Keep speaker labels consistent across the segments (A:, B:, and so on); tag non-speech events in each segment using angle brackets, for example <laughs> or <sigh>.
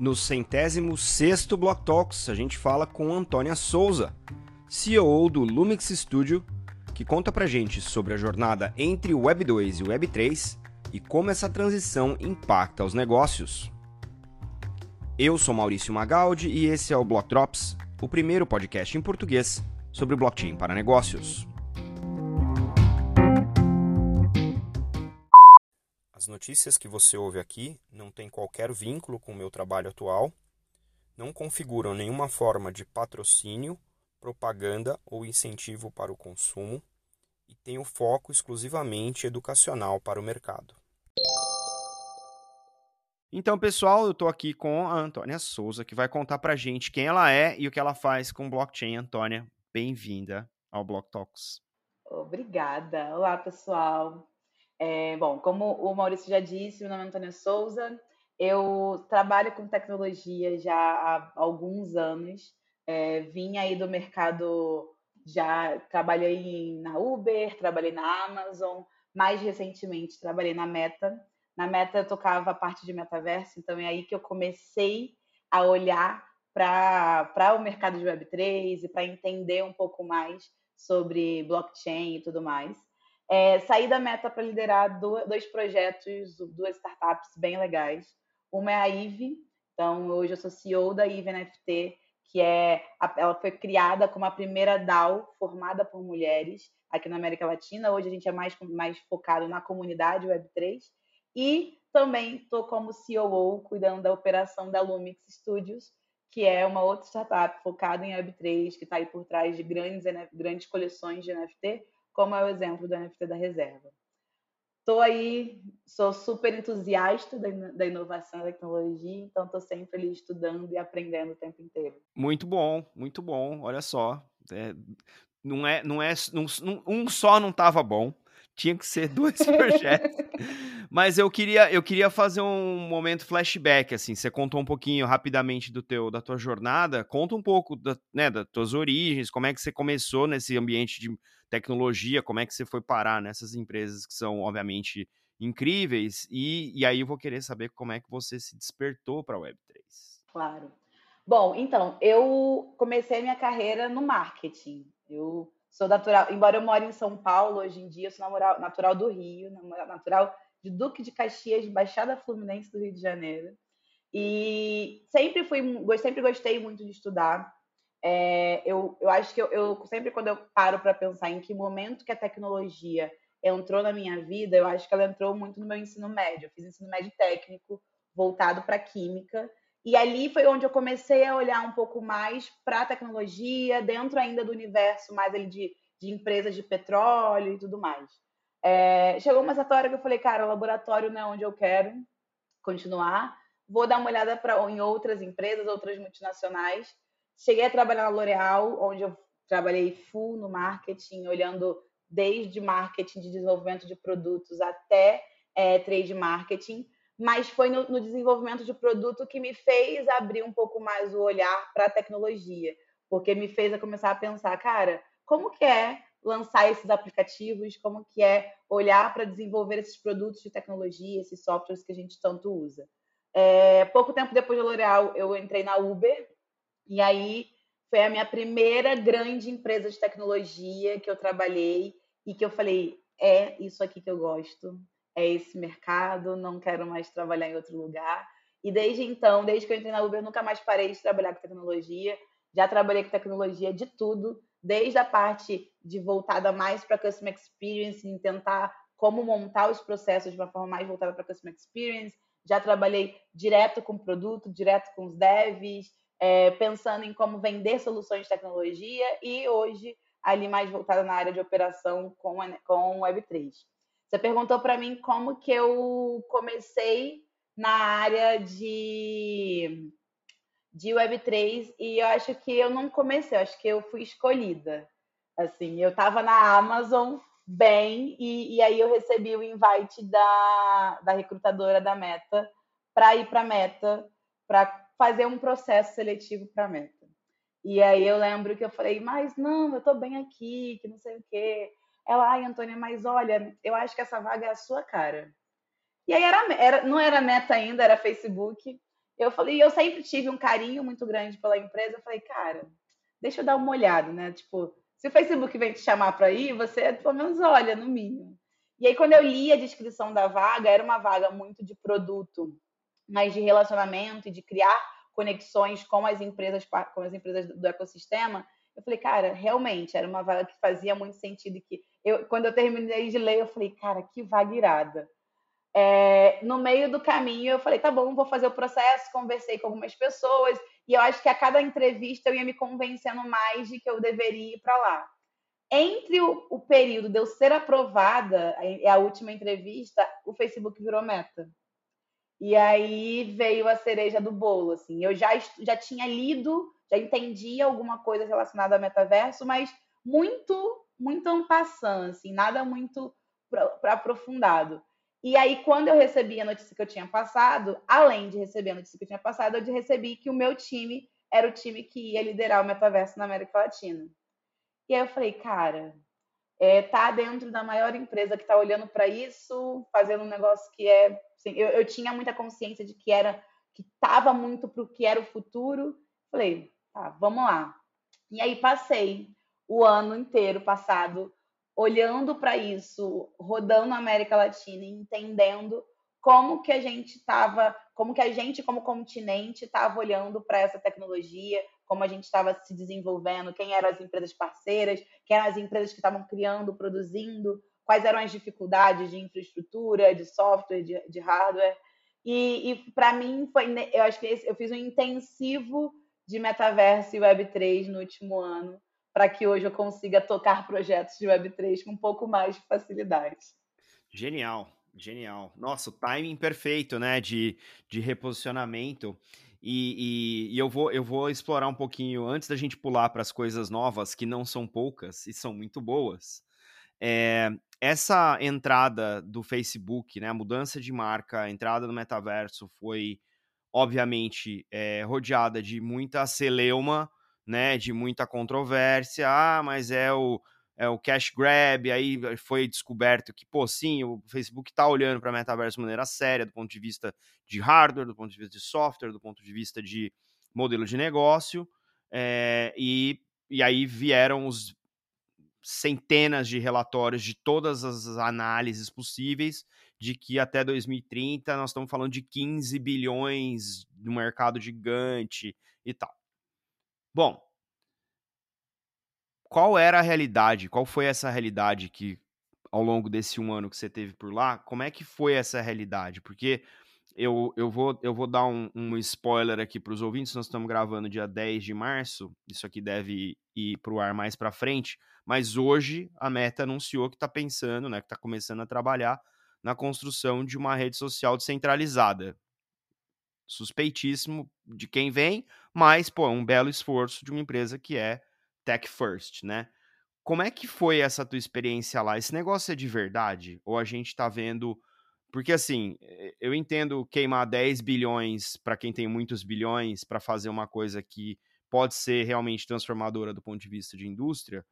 A: No centésimo sexto Block Talks, a gente fala com Antônia Souza, CEO do Lumix Studio, que conta pra gente sobre a jornada entre o Web 2 e o Web 3 e como essa transição impacta os negócios. Eu sou Maurício Magaldi e esse é o Block Drops, o primeiro podcast em português sobre blockchain para negócios. Notícias que você ouve aqui não têm qualquer vínculo com o meu trabalho atual, não configuram nenhuma forma de patrocínio, propaganda ou incentivo para o consumo e têm o foco exclusivamente educacional para o mercado. Então, pessoal, eu estou aqui com a Antônia Souza, que vai contar para gente quem ela é e o que ela faz com blockchain. Antônia, bem-vinda ao Block Talks.
B: Obrigada. Olá, pessoal. É, bom, como o Maurício já disse, meu nome é Antônia Souza. Eu trabalho com tecnologia já há alguns anos. É, vim aí do mercado, já trabalhei na Uber, trabalhei na Amazon, mais recentemente trabalhei na Meta na Meta eu tocava a parte de metaverso, então é aí que eu comecei a olhar para o mercado de Web3 e para entender um pouco mais sobre blockchain e tudo mais. É, saí da Meta para liderar dois projetos, duas startups bem legais. Uma é a IVE, então hoje eu sou CEO da IVE NFT, que é ela foi criada como a primeira DAO formada por mulheres aqui na América Latina. Hoje a gente é mais, mais focado na comunidade Web3 e também estou como COO, cuidando da operação da Lumix Studios, que é uma outra startup focada em Web3, que está aí por trás de grandes, grandes coleções de NFT, como é o exemplo do NFT da reserva. Estou aí, sou super entusiasta da, inovação e da tecnologia, então estou sempre ali estudando e aprendendo o tempo inteiro.
A: Muito bom, muito bom. Olha só, é, não é, não é, não, um só não estava bom tinha que ser <laughs> dois projetos. Mas eu queria, eu queria fazer um momento flashback, assim. Você contou um pouquinho rapidamente do teu, da tua jornada. Conta um pouco da, né, das tuas origens, como é que você começou nesse ambiente de tecnologia, como é que você foi parar nessas empresas que são, obviamente, incríveis. E, e aí eu vou querer saber como é que você se despertou para a Web3.
B: Claro. Bom, então, eu comecei minha carreira no marketing. Eu Sou natural, embora eu more em São Paulo hoje em dia, eu sou natural, natural do Rio, natural de Duque de Caxias, Baixada Fluminense do Rio de Janeiro. E sempre fui, sempre gostei muito de estudar. É, eu, eu acho que eu, eu sempre quando eu paro para pensar em que momento que a tecnologia entrou na minha vida, eu acho que ela entrou muito no meu ensino médio. Eu fiz ensino médio técnico voltado para química e ali foi onde eu comecei a olhar um pouco mais para a tecnologia, dentro ainda do universo mais ali de, de empresas de petróleo e tudo mais. É, chegou uma certa hora que eu falei, cara, o laboratório não é onde eu quero continuar. Vou dar uma olhada pra, em outras empresas, outras multinacionais. Cheguei a trabalhar na L'Oréal, onde eu trabalhei full no marketing, olhando desde marketing de desenvolvimento de produtos até é, trade marketing mas foi no, no, desenvolvimento de produto que me fez abrir um pouco mais o olhar para a tecnologia, porque me fez a começar a pensar, cara, como que é lançar esses aplicativos, como que é olhar para desenvolver esses produtos de tecnologia, esses softwares que a gente tanto usa. É, pouco tempo depois da L'Oréal, eu entrei na Uber, e aí foi a minha primeira grande empresa de tecnologia que eu trabalhei e que eu falei, é isso aqui que eu gosto, é esse mercado, não quero mais trabalhar em outro lugar. E desde então, desde que eu entrei na Uber, eu nunca mais parei de trabalhar com tecnologia. Já trabalhei com tecnologia de tudo, desde a parte de voltada mais para customer experience, em tentar como montar os processos de uma forma mais voltada para customer experience. Já trabalhei direto com produto, direto com os devs, é, pensando em como vender soluções de tecnologia e hoje ali mais voltada na área de operação com, com Web3. Você perguntou para mim como que eu comecei na área de, de Web3 e eu acho que eu não comecei, eu acho que eu fui escolhida. Assim, eu estava na Amazon bem e, e, aí eu recebi o invite da, da recrutadora da Meta para ir para Meta, para fazer um processo seletivo para Meta. E aí eu lembro que eu falei, mas não, eu estou bem aqui, que não sei o quê. Ela, ai, Antônia, mas olha, eu acho que essa vaga é a sua cara. E aí era, era não era meta ainda, era Facebook. eu falei, eu sempre tive um carinho muito grande pela empresa. Eu falei, cara, deixa eu dar uma olhada, né? Tipo, se o Facebook vem te chamar para ir, você pelo menos olha, no mínimo. E aí, quando eu li a descrição da vaga, era uma vaga muito de produto, mas de relacionamento e de criar conexões com as empresas, com as empresas do ecossistema. Eu falei, cara, realmente era uma vaga que fazia muito sentido. Que eu, quando eu terminei de ler, eu falei, cara, que vaga irada. É, no meio do caminho, eu falei, tá bom, vou fazer o processo. Conversei com algumas pessoas e eu acho que a cada entrevista eu ia me convencendo mais de que eu deveria ir para lá. Entre o, o, período de eu ser aprovada, a, a última entrevista, o Facebook virou meta. E aí veio a cereja do bolo, assim. Eu já, já tinha lido, já entendia alguma coisa relacionada ao metaverso, mas muito, muito ampassando, assim, nada muito para aprofundado. E aí, quando eu recebi a notícia que eu tinha passado, além de receber a notícia que eu tinha passado, eu recebi que o meu time era o time que ia liderar o metaverso na América Latina. E aí eu falei, cara, é, tá dentro da maior empresa que está olhando para isso, fazendo um negócio que é. Assim, eu, eu, tinha muita consciência de que era que estava muito para o que era o futuro. Falei, tá, vamos lá. E aí passei o ano inteiro passado olhando para isso, rodando a América Latina, entendendo como que a gente estava, como que a gente como continente estava olhando para essa tecnologia, como a gente estava se desenvolvendo, quem eram as empresas parceiras, quem eram as empresas que estavam criando, produzindo, quais eram as dificuldades de infraestrutura, de software, de, de hardware. E, e para mim foi, eu acho que eu fiz um intensivo de metaverso e Web3 no último ano, para que hoje eu consiga tocar projetos de Web3 com um pouco mais de facilidade.
A: Genial, genial. Nossa, o timing perfeito, né, de, de reposicionamento. E, e, e, eu, vou, eu vou explorar um pouquinho, antes da gente pular para as coisas novas, que não são poucas e são muito boas. É, essa entrada do Facebook, né, a mudança de marca, a entrada no metaverso foi, obviamente, é, rodeada de muita celeuma, né, de muita controvérsia. Ah, mas é o, é o cash grab. Aí foi descoberto que, pô, sim, o Facebook está olhando para metaverso de maneira séria, do ponto de vista de hardware, do ponto de vista de software, do ponto de vista de modelo de negócio. É, e, e aí vieram os centenas de relatórios de todas as análises possíveis de que até 2030 nós estamos falando de 15 bilhões no mercado gigante e tal. Bom, qual era a realidade? Qual foi essa realidade que, ao longo desse um ano que você teve por lá, como é que foi essa realidade? Porque eu, eu, vou, eu vou dar um, um spoiler aqui para os ouvintes, nós estamos gravando dia 10 de março, isso aqui deve ir para o ar mais para frente, mas hoje a Meta anunciou que está pensando, né, que está começando a trabalhar na construção de uma rede social descentralizada suspeitíssimo de quem vem, mas, pô, é um belo esforço de uma empresa que é tech first, né? Como é que foi essa tua experiência lá? Esse negócio é de verdade? Ou a gente tá vendo. Porque, assim, eu entendo queimar 10 bilhões para quem tem muitos bilhões para fazer uma coisa que pode ser realmente transformadora do ponto de vista de indústria,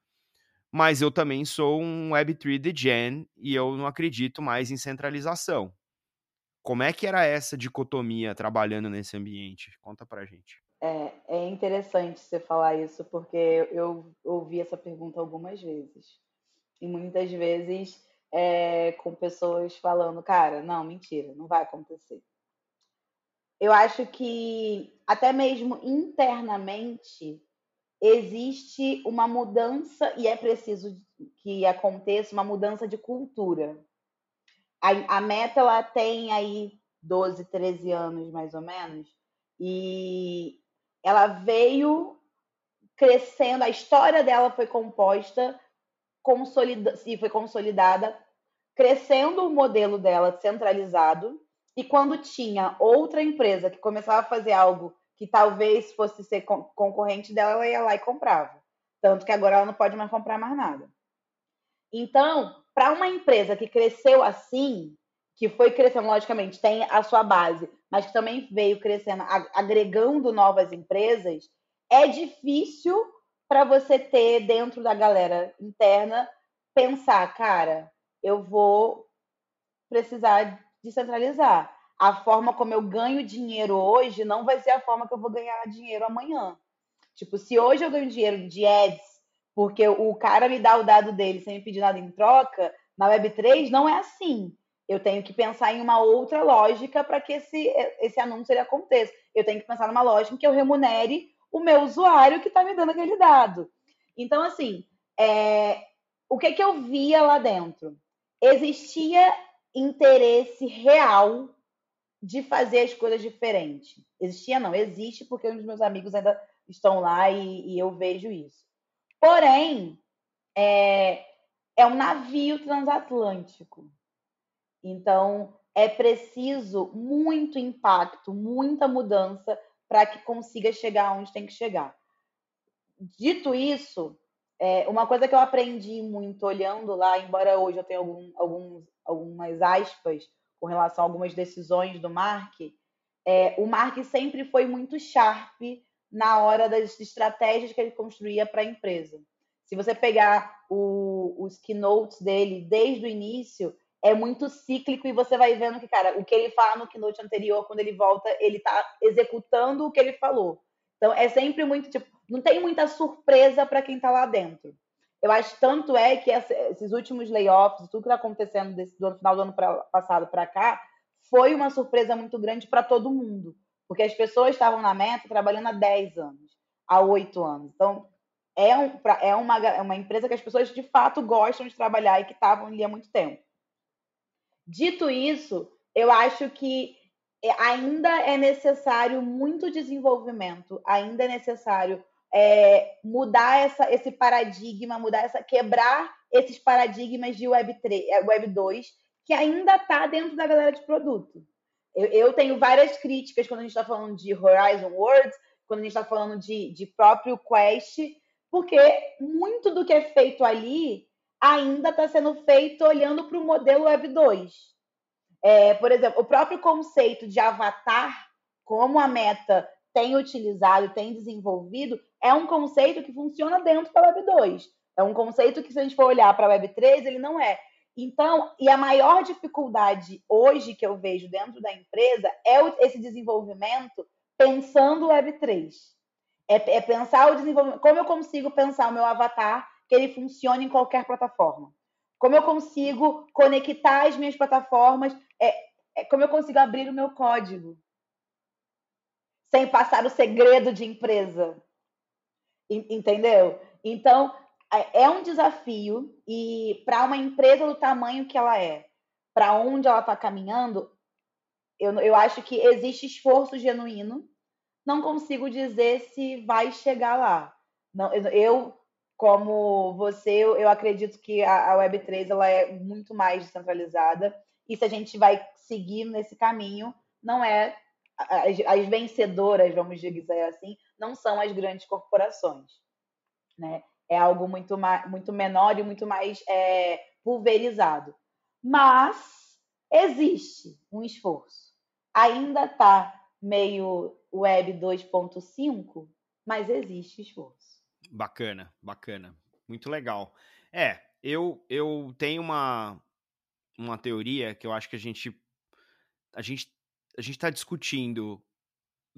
A: mas eu também sou um Web3 de Gen e eu não acredito mais em centralização. Como é que era essa dicotomia trabalhando nesse ambiente? Conta pra gente.
B: É, é interessante você falar isso, porque eu ouvi essa pergunta algumas vezes. E muitas vezes é, com pessoas falando, cara, não, mentira, não vai acontecer. Eu acho que até mesmo internamente existe uma mudança e é preciso que aconteça uma mudança de cultura. A, a Meta ela tem aí 12, 13 anos mais ou menos, e ela veio crescendo, a história dela foi composta consolida, e foi consolidada, crescendo o modelo dela centralizado, e quando tinha outra empresa que começava a fazer algo que talvez fosse ser concorrente dela, ela ia lá e comprava. Tanto que agora ela não pode mais comprar mais nada. Então, para uma empresa que cresceu assim, que foi crescendo, logicamente, tem a sua base, mas que também veio crescendo, agregando novas empresas, é difícil para você ter dentro da galera interna pensar, cara, eu vou precisar descentralizar. A forma como eu ganho dinheiro hoje não vai ser a forma que eu vou ganhar dinheiro amanhã. Tipo, se hoje eu ganho dinheiro de ads, porque o cara me dá o dado dele sem me pedir nada em troca, na Web3 não é assim. Eu tenho que pensar em uma outra lógica para que esse, esse anúncio ele aconteça. Eu tenho que pensar numa lógica em que eu remunere o meu usuário que está me dando aquele dado. Então, assim, é, o que, que eu via lá dentro? Existia interesse real de fazer as coisas diferentes. Existia, não, existe, porque dos meus amigos ainda estão lá e, e eu vejo isso. Porém, é, é um navio transatlântico. Então, é preciso muito impacto, muita mudança para que consiga chegar onde tem que chegar. Dito isso, é, uma coisa que eu aprendi muito olhando lá, embora hoje eu tenha algum, alguns, algumas aspas com relação a algumas decisões do Mark, é, o Mark sempre foi muito sharp na hora das estratégias que ele construía para a empresa. Se você pegar o, os keynotes dele desde o início, é muito cíclico e você vai vendo que, cara, o que ele fala no keynote anterior, quando ele volta, ele está executando o que ele falou. Então, é sempre muito, tipo, não tem muita surpresa para quem está lá dentro. Eu acho tanto é que esses últimos layoffs, tudo que está acontecendo desse, do final do ano pra, passado para cá, foi uma surpresa muito grande para todo mundo. Porque as pessoas estavam na meta trabalhando há 10 anos, há 8 anos. Então, é, um, é, uma, é uma empresa que as pessoas de fato gostam de trabalhar e que estavam ali há muito tempo. Dito isso, eu acho que é, ainda é necessário muito desenvolvimento, ainda é necessário é, mudar essa, esse paradigma, mudar essa, quebrar esses paradigmas de Web 3, é, Web 2, que ainda está dentro da galera de produto. Eu, eu tenho várias críticas quando a gente está falando de Horizon Worlds, quando a gente está falando de, de próprio Quest, porque muito do que é feito ali ainda está sendo feito olhando para o modelo Web 2. É, por exemplo, o próprio conceito de avatar, como a Meta tem utilizado, tem desenvolvido, é um conceito que funciona dentro da Web 2. É um conceito que, se a gente for olhar para a Web 3, ele não é. Então, e a maior dificuldade hoje que eu vejo dentro da empresa é esse desenvolvimento pensando Web 3. É, é pensar o desenvolvimento. Como eu consigo pensar o meu avatar que ele funcione em qualquer plataforma? Como eu consigo conectar as minhas plataformas? É, é como eu consigo abrir o meu código sem passar o segredo de empresa? Entendeu? Então, é, é um desafio e para uma empresa do tamanho que ela é, para onde ela está caminhando, eu, eu acho que existe esforço genuíno não consigo dizer se vai chegar lá. Não, eu, como você, eu, eu acredito que a, a Web3 ela é muito mais descentralizada. E se a gente vai seguir nesse caminho, não é as, as vencedoras, vamos dizer assim, não são as grandes corporações, né? É algo muito, mais, muito menor e muito mais é, pulverizado. Mas existe um esforço. Ainda está meio Web 2.5, mas existe esforço.
A: Bacana, bacana. Muito legal. É, eu, eu tenho uma, uma teoria que eu acho que a gente a gente a gente está discutindo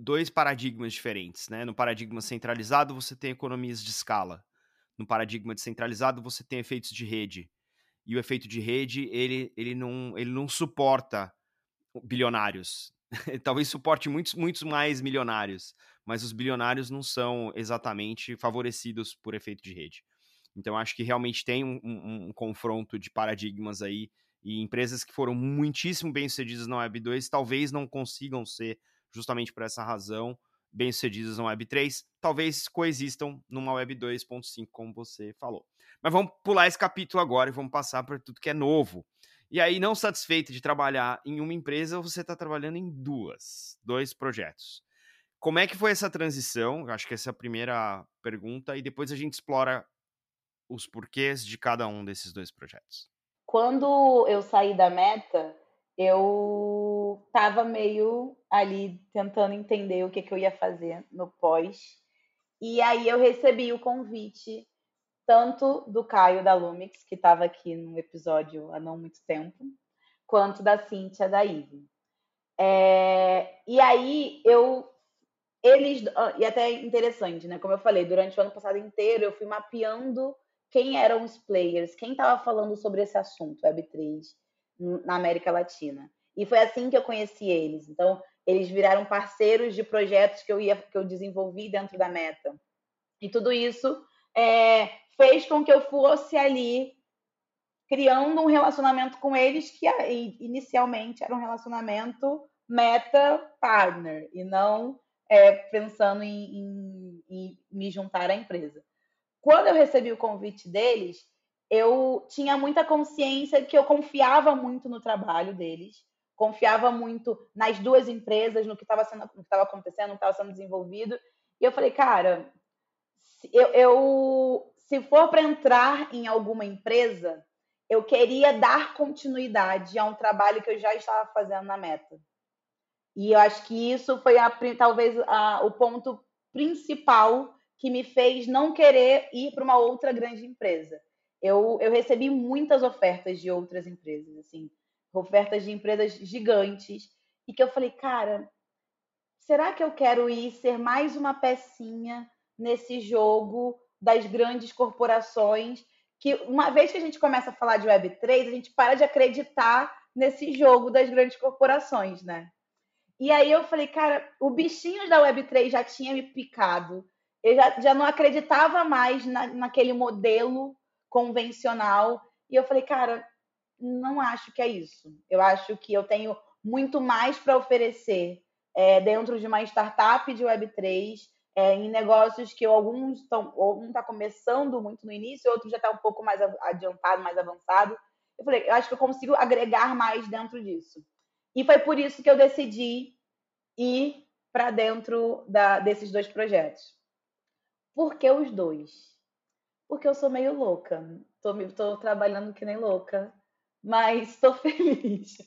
A: dois paradigmas diferentes, né? No paradigma centralizado você tem economias de escala. No paradigma descentralizado você tem efeitos de rede. E o efeito de rede, ele, ele, não, ele não suporta bilionários. <laughs> talvez suporte muitos, muitos mais milionários, mas os bilionários não são exatamente favorecidos por efeito de rede. Então, acho que realmente tem um, um, um confronto de paradigmas aí, e empresas que foram muitíssimo bem-sucedidas na Web 2 talvez não consigam ser, justamente por essa razão, bem-sucedidas na Web 3, talvez coexistam numa Web 2.5, como você falou. Mas vamos pular esse capítulo agora e vamos passar para tudo que é novo. E aí, não satisfeito de trabalhar em uma empresa, você está trabalhando em duas, dois projetos. Como é que foi essa transição? Acho que essa é a primeira pergunta, e depois a gente explora os porquês de cada um desses dois projetos.
B: Quando eu saí da meta, eu estava meio ali tentando entender o que, que eu ia fazer no pós. E aí eu recebi o convite tanto do Caio da Lumix, que estava aqui no episódio há não muito tempo, quanto da Cíntia da Ive. É, e aí eu eles e até interessante, né? Como eu falei, durante o ano passado inteiro eu fui mapeando quem eram os players, quem estava falando sobre esse assunto Web3 na América Latina. E foi assim que eu conheci eles. Então, eles viraram parceiros de projetos que eu ia que eu desenvolvi dentro da Meta. E tudo isso é, fez com que eu fosse ali criando um relacionamento com eles que inicialmente era um relacionamento meta-partner e não é, pensando em, em, em me juntar à empresa. Quando eu recebi o convite deles, eu tinha muita consciência que eu confiava muito no trabalho deles, confiava muito nas duas empresas, no que estava sendo, no que estava acontecendo, no que estava sendo desenvolvido. E eu falei, cara, eu, eu se for para entrar em alguma empresa, eu queria dar continuidade a um trabalho que eu já estava fazendo na Meta. E eu acho que isso foi a, talvez a, o ponto principal que me fez não querer ir para uma outra grande empresa. Eu, eu recebi muitas ofertas de outras empresas, assim, ofertas de empresas gigantes, e que eu falei, cara, será que eu quero ir ser mais uma pecinha nesse jogo das grandes corporações? Que uma vez que a gente começa a falar de Web3, a gente para de acreditar nesse jogo das grandes corporações, né? E aí eu falei, cara, o bichinho da Web3 já tinha me picado. Eu já, já não acreditava mais na, naquele modelo convencional. E eu falei, cara, não acho que é isso. Eu acho que eu tenho muito mais para oferecer é, dentro de uma startup de Web3, é, em negócios que alguns estão, um está começando muito no início, outro já está um pouco mais adiantado, mais avançado. Eu falei, eu acho que eu consigo agregar mais dentro disso. E foi por isso que eu decidi ir para dentro da, desses dois projetos. Por que os dois? Porque eu sou meio louca. Estou trabalhando que nem louca, mas estou <laughs> feliz.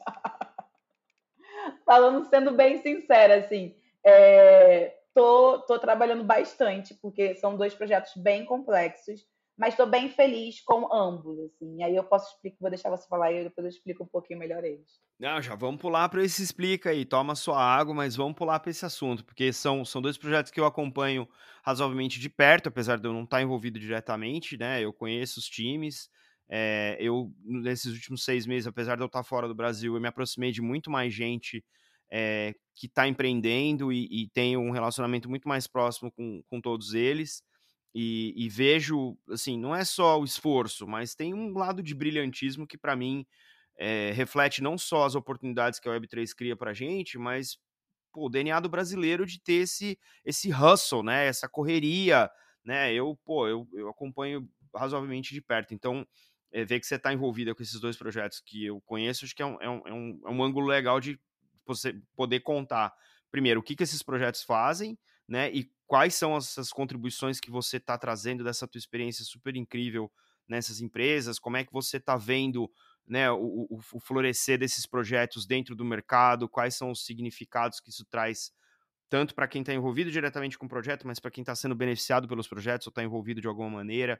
B: Falando, sendo bem sincera, assim, é, tô, tô trabalhando bastante, porque são dois projetos bem complexos, mas estou bem feliz com ambos, assim. Aí eu posso explicar, vou deixar você falar e depois eu explico um pouquinho melhor eles.
A: Não, já vamos pular para esse explica aí, toma sua água, mas vamos pular para esse assunto, porque são, são dois projetos que eu acompanho razoavelmente de perto, apesar de eu não estar envolvido diretamente, né? Eu conheço os times. É, eu, nesses últimos seis meses, apesar de eu estar fora do Brasil, eu me aproximei de muito mais gente é, que está empreendendo e, e tem um relacionamento muito mais próximo com, com todos eles. E, e, vejo, assim, não é só o esforço, mas tem um lado de brilhantismo que, para mim, é, reflete não só as oportunidades que a Web3 cria para gente, mas pô, o DNA do brasileiro de ter esse, esse hustle, né? Essa correria, né? Eu, pô, eu, eu acompanho razoavelmente de perto. Então, é, ver que você está envolvida com esses dois projetos que eu conheço, acho que é um, é um, é um, é um ângulo legal de você poder contar, primeiro, o que, que esses projetos fazem, né? E quais são essas contribuições que você está trazendo dessa tua experiência super incrível nessas empresas, como é que você está vendo né, o, o, florescer desses projetos dentro do mercado, quais são os significados que isso traz tanto para quem está envolvido diretamente com o projeto, mas para quem está sendo beneficiado pelos projetos ou está envolvido de alguma maneira.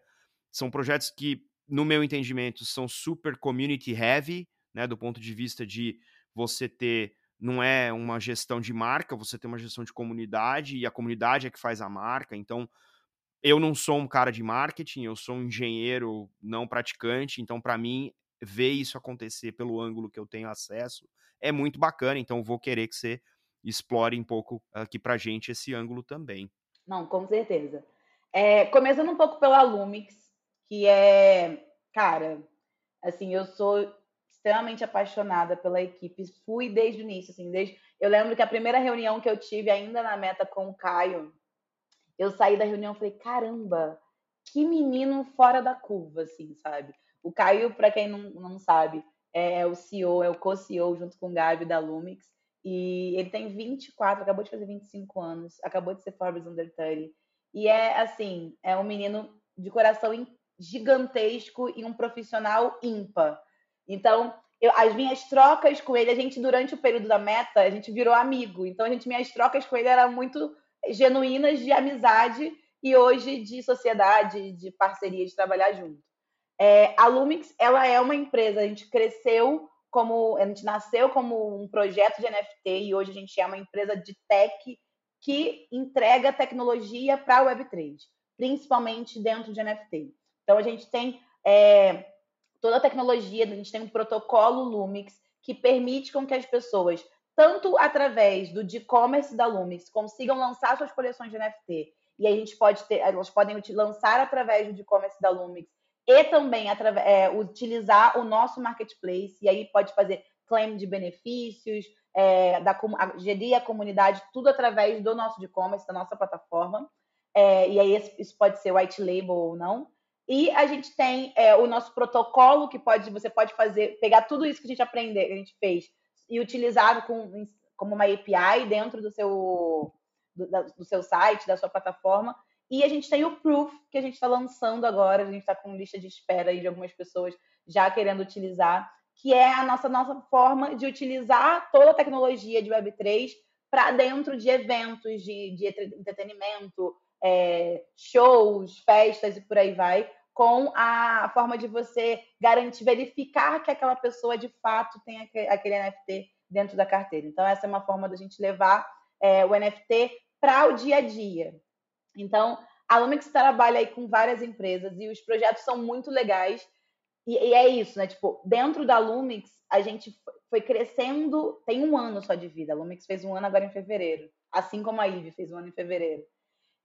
A: São projetos que, no meu entendimento, são super community heavy, né, do ponto de vista de você ter não é uma gestão de marca, você tem uma gestão de comunidade e a comunidade é que faz a marca. Então, eu não sou um cara de marketing, eu sou um engenheiro não praticante, então para mim ver isso acontecer pelo ângulo que eu tenho acesso é muito bacana, então vou querer que você explore um pouco aqui pra gente esse ângulo também.
B: Não, com certeza. É, começando um pouco pela Lumix, que é, cara, assim, eu sou extremamente apaixonada pela equipe. Fui desde o início, assim, desde. Eu lembro que a primeira reunião que eu tive ainda na meta com o Caio, eu saí da reunião e falei, caramba, que menino fora da curva, assim, sabe? O Caio, para quem não, não sabe, é o CEO, é o co-CEO junto com o Gabi da Lumix. E ele tem 24, acabou de fazer 25 anos, acabou de ser Forbes Under 30. E é assim, é um menino de coração gigantesco e um profissional ímpar. Então, eu, as minhas trocas com ele, a gente, durante o período da meta, a gente virou amigo. Então, a gente, minhas trocas com ele eram muito genuínas de amizade e hoje de sociedade, de parceria, de trabalhar junto. É, a Lumix, ela é uma empresa, a gente cresceu como a gente nasceu como um projeto de NFT e hoje a gente é uma empresa de tech que entrega tecnologia para a Web3, principalmente dentro de NFT. Então a gente tem é, toda a tecnologia, a gente tem um protocolo Lumix que permite com que as pessoas, tanto através do e-commerce da Lumix, consigam lançar suas coleções de NFT. E a gente pode ter, elas podem lançar através do e-commerce da Lumix e também é, utilizar o nosso marketplace, e aí pode fazer claim de benefícios, é, da, a, gerir a comunidade, tudo através do nosso e-commerce, da nossa plataforma. É, e aí isso pode ser white label ou não. E a gente tem é, o nosso protocolo que pode, você pode fazer, pegar tudo isso que a gente aprendeu, que a gente fez, e utilizar com, como uma API dentro do seu, do, do seu site, da sua plataforma, e a gente tem o Proof, que a gente está lançando agora, a gente está com lista de espera aí de algumas pessoas já querendo utilizar, que é a nossa, nossa forma de utilizar toda a tecnologia de Web3 para dentro de eventos de, de entretenimento, é, shows, festas e por aí vai, com a forma de você garantir, verificar que aquela pessoa de fato tem aquele NFT dentro da carteira. Então, essa é uma forma da gente levar é, o NFT para o dia a dia. Então, a Lumix trabalha aí com várias empresas e os projetos são muito legais. E, e, é isso, né? Tipo, dentro da Lumix, a gente foi crescendo, tem um ano só de vida. A Lumix fez um ano agora em fevereiro, assim como a IVE fez um ano em fevereiro.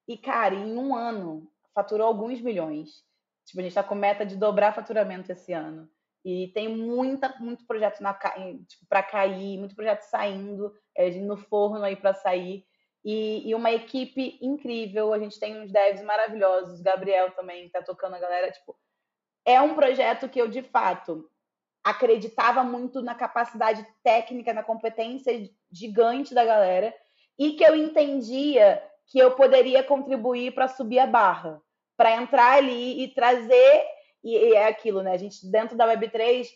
B: E, cara, em um ano, faturou alguns milhões. Tipo, a gente está com meta de dobrar faturamento esse ano. E tem muita, muito projeto tipo, para cair, muito projeto saindo, é, no forno aí para sair. E, e, uma equipe incrível. A gente tem uns devs maravilhosos. Gabriel também está tocando a galera. Tipo, é um projeto que eu, de fato, acreditava muito na capacidade técnica, na competência gigante da galera. E que eu entendia que eu poderia contribuir para subir a barra, para entrar ali e trazer. E, e é aquilo, né? A gente, dentro da Web3,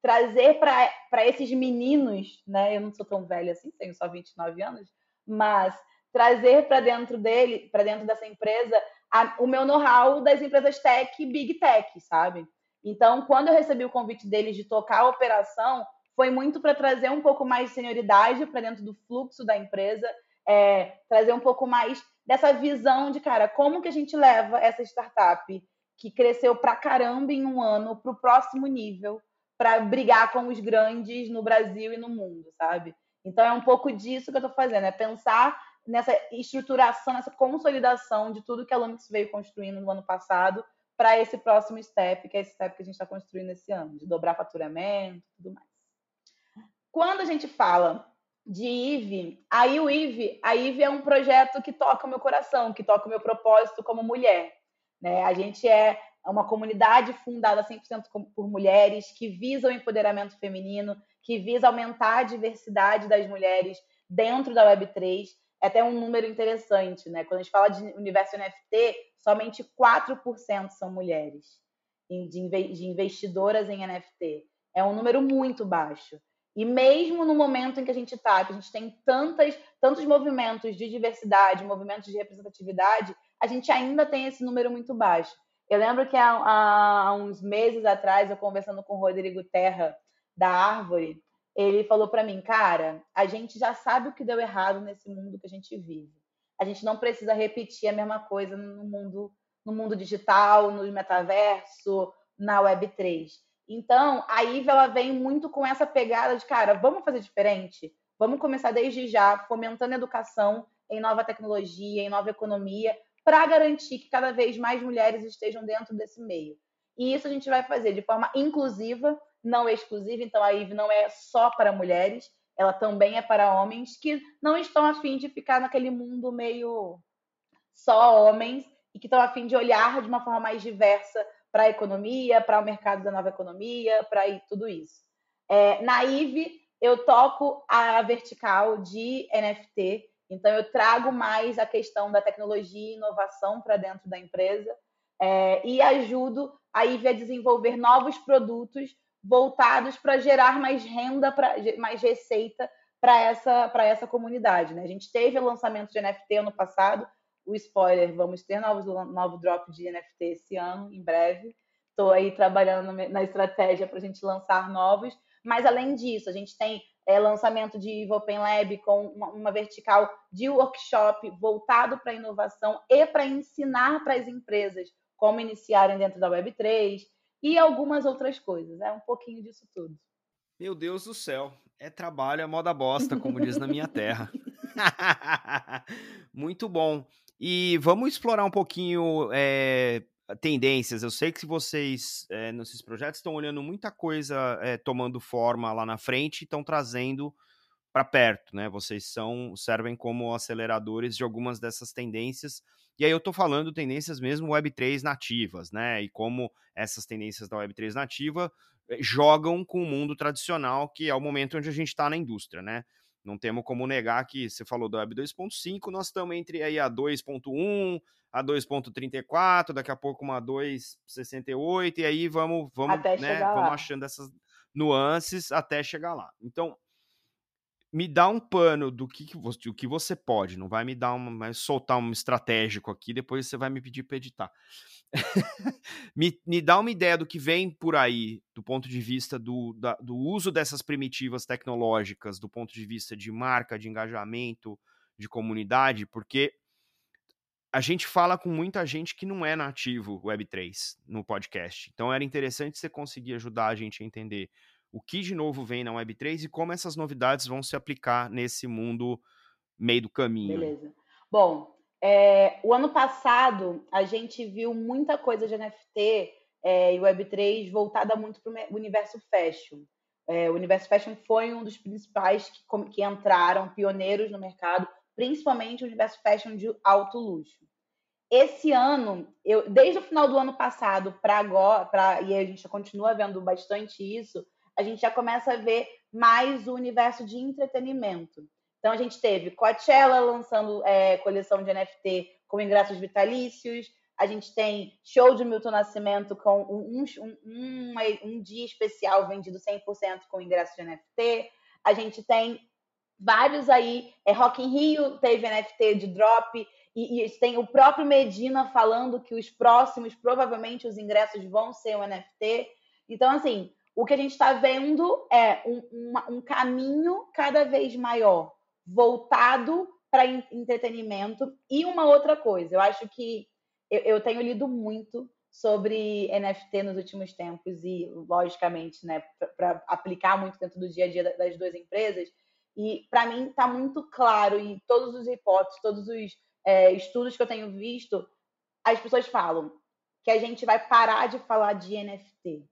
B: trazer para esses meninos, né? Eu não sou tão velha assim, tenho só 29 anos, mas trazer para dentro dele, para dentro dessa empresa, a, o meu know-how das empresas tech, big tech, sabe? Então, quando eu recebi o convite deles de tocar a operação, foi muito para trazer um pouco mais de senioridade para dentro do fluxo da empresa, é, trazer um pouco mais dessa visão de, cara, como que a gente leva essa startup que cresceu pra caramba em um ano para o próximo nível, para brigar com os grandes no Brasil e no mundo, sabe? Então é um pouco disso que eu estou fazendo, é pensar nessa estruturação, nessa consolidação de tudo que a Lumix veio construindo no ano passado para esse próximo step, que é esse step que a gente está construindo esse ano, de dobrar faturamento e tudo mais. Quando a gente fala de IVE, aí o IVE, a IVE é um projeto que toca o meu coração, que toca o meu propósito como mulher. Né? A gente é uma comunidade fundada 100% por mulheres, que visa o empoderamento feminino, que visa aumentar a diversidade das mulheres dentro da Web3. É até um número interessante, né? Quando a gente fala de universo NFT, somente 4% são mulheres de investidoras em NFT. É um número muito baixo. E mesmo no momento em que a gente está, que a gente tem tantas, tantos movimentos de diversidade, movimentos de representatividade, a gente ainda tem esse número muito baixo. Eu lembro que há, há uns meses atrás, eu conversando com o Rodrigo Terra, da Árvore, ele falou para mim, cara, a gente já sabe o que deu errado nesse mundo que a gente vive. A gente não precisa repetir a mesma coisa no mundo, no mundo digital, no metaverso, na Web3. Então, a IVE ela vem muito com essa pegada de, cara, vamos fazer diferente? Vamos começar desde já, fomentando educação em nova tecnologia, em nova economia, para garantir que cada vez mais mulheres estejam dentro desse meio. E isso a gente vai fazer de forma inclusiva, não exclusiva, então a IVE não é só para mulheres, ela também é para homens que não estão afim de ficar naquele mundo meio só homens e que estão afim de olhar de uma forma mais diversa para a economia, para o mercado da nova economia, para tudo isso. É, na IVE, eu toco a vertical de NFT, então eu trago mais a questão da tecnologia e inovação para dentro da empresa é, e ajudo a IVE a desenvolver novos produtos voltados para gerar mais renda, pra, mais receita para essa, essa comunidade. Né? A gente teve o lançamento de NFT ano passado, o spoiler, vamos ter novos, novo drop de NFT esse ano, em breve. estou aí trabalhando na estratégia para a gente lançar novos. Mas além disso, a gente tem é, lançamento de Open Lab com uma, uma, vertical de workshop voltado para inovação e para ensinar para as empresas como iniciarem dentro da Web3 e algumas outras coisas. É um pouquinho disso tudo.
A: Meu Deus do céu, é trabalho, é moda bosta, como diz na minha terra. <laughs> Muito bom. E vamos explorar um pouquinho é, tendências. Eu sei que vocês, é, nesses projetos, estão olhando muita coisa é, tomando forma lá na frente e estão trazendo para perto, né? Vocês são servem como aceleradores de algumas dessas tendências. E aí eu estou falando tendências mesmo Web3 nativas, né? E como essas tendências da Web3 nativa jogam com o mundo tradicional, que é o momento onde a gente está na indústria, né? Não temos como negar que você falou da Web 2.5, nós estamos entre aí a 2.1, a 2.34, daqui a pouco uma 2.68, e aí vamos, vamos, né, vamos achando essas nuances até chegar lá. Então, me dá um pano do que, que, você, do que você pode, não vai me dar uma, vai soltar um estratégico aqui, depois você vai me pedir para editar. <laughs> me, me dá uma ideia do que vem por aí, do ponto de vista do, da, do uso dessas primitivas tecnológicas, do ponto de vista de marca, de engajamento, de comunidade, porque a gente fala com muita gente que não é nativo Web3 no podcast. Então era interessante você conseguir ajudar a gente a entender o que de novo vem na Web3 e como essas novidades vão se aplicar nesse mundo meio do caminho.
B: Beleza. Bom, é, o ano passado, a gente viu muita coisa de NFT é, e Web3 voltada muito para o universo fashion. É, o universo fashion foi um dos principais que, que entraram, pioneiros no mercado, principalmente o universo fashion de alto luxo. Esse ano, eu, desde o final do ano passado para agora, pra, e a gente continua vendo bastante isso, a gente já começa a ver mais o universo de entretenimento. Então a gente teve Coachella lançando é, coleção de NFT com ingressos vitalícios. A gente tem show de Milton Nascimento com um, um, um, um dia especial vendido 100% com ingresso de NFT. A gente tem vários aí. É, Rock in Rio teve NFT de drop. E, e tem o próprio Medina falando que os próximos, provavelmente, os ingressos vão ser um NFT. Então, assim, o que a gente está vendo é um, um caminho cada vez maior voltado para entretenimento. E uma outra coisa, eu acho que eu, eu, tenho lido muito sobre NFT nos últimos tempos e, logicamente, né, para aplicar muito dentro do dia a dia das duas empresas. E para mim está muito claro em todos os hipóteses, todos os é, estudos que eu tenho visto, as pessoas falam que a gente vai parar de falar de NFT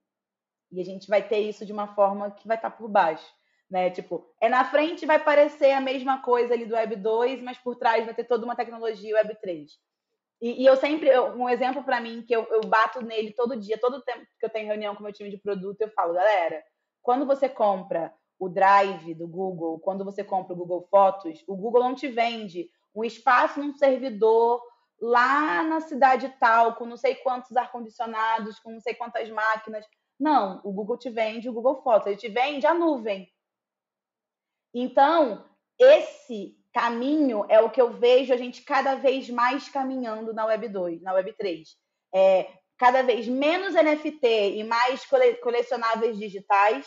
B: e a gente vai ter isso de uma forma que vai estar tá por baixo né? Tipo, é na frente vai parecer a mesma coisa ali do Web 2, mas por trás vai ter toda uma tecnologia Web 3. E, e eu sempre, um exemplo para mim que eu, eu bato nele todo dia, todo tempo que eu tenho reunião com meu time de produto, eu falo, galera, quando você compra o Drive do Google, quando você compra o Google Fotos, o Google não te vende um espaço num servidor lá na cidade tal, com não sei quantos ar-condicionados, com não sei quantas máquinas. Não, o Google te vende o Google Fotos, ele te vende a nuvem. Então, esse caminho é o que eu vejo a gente cada vez mais caminhando na Web 2, na Web 3. É, cada vez menos NFT e mais cole colecionáveis digitais,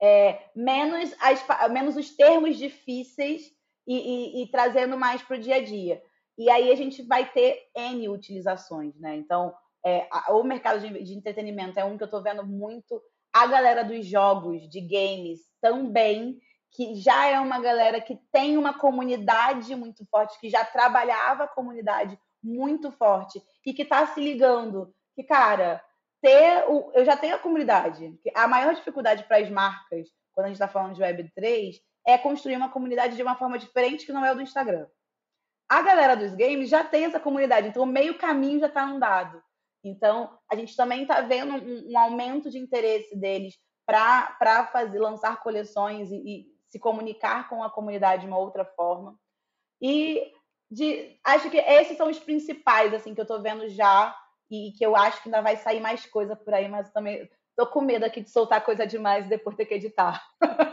B: é, menos, as, menos os termos difíceis e, e, e trazendo mais para o dia a dia. E aí a gente vai ter N utilizações, né? Então, é, o mercado de, de, entretenimento é um que eu estou vendo muito. A galera dos jogos, de games, também que já é uma galera que tem uma comunidade muito forte, que já trabalhava a comunidade muito forte e que está se ligando. Que, cara, ter o, eu já tenho a comunidade. A maior dificuldade para as marcas, quando a gente está falando de Web3, é construir uma comunidade de uma forma diferente que não é o do Instagram. A galera dos games já tem essa comunidade, então o meio caminho já está andado. Então, a gente também está vendo um, um, aumento de interesse deles para fazer lançar coleções e, e se comunicar com a comunidade de uma outra forma. E de, acho que esses são os principais, assim, que eu estou vendo já e que eu acho que ainda vai sair mais coisa por aí, mas também tô com medo aqui de soltar coisa demais e depois ter que editar.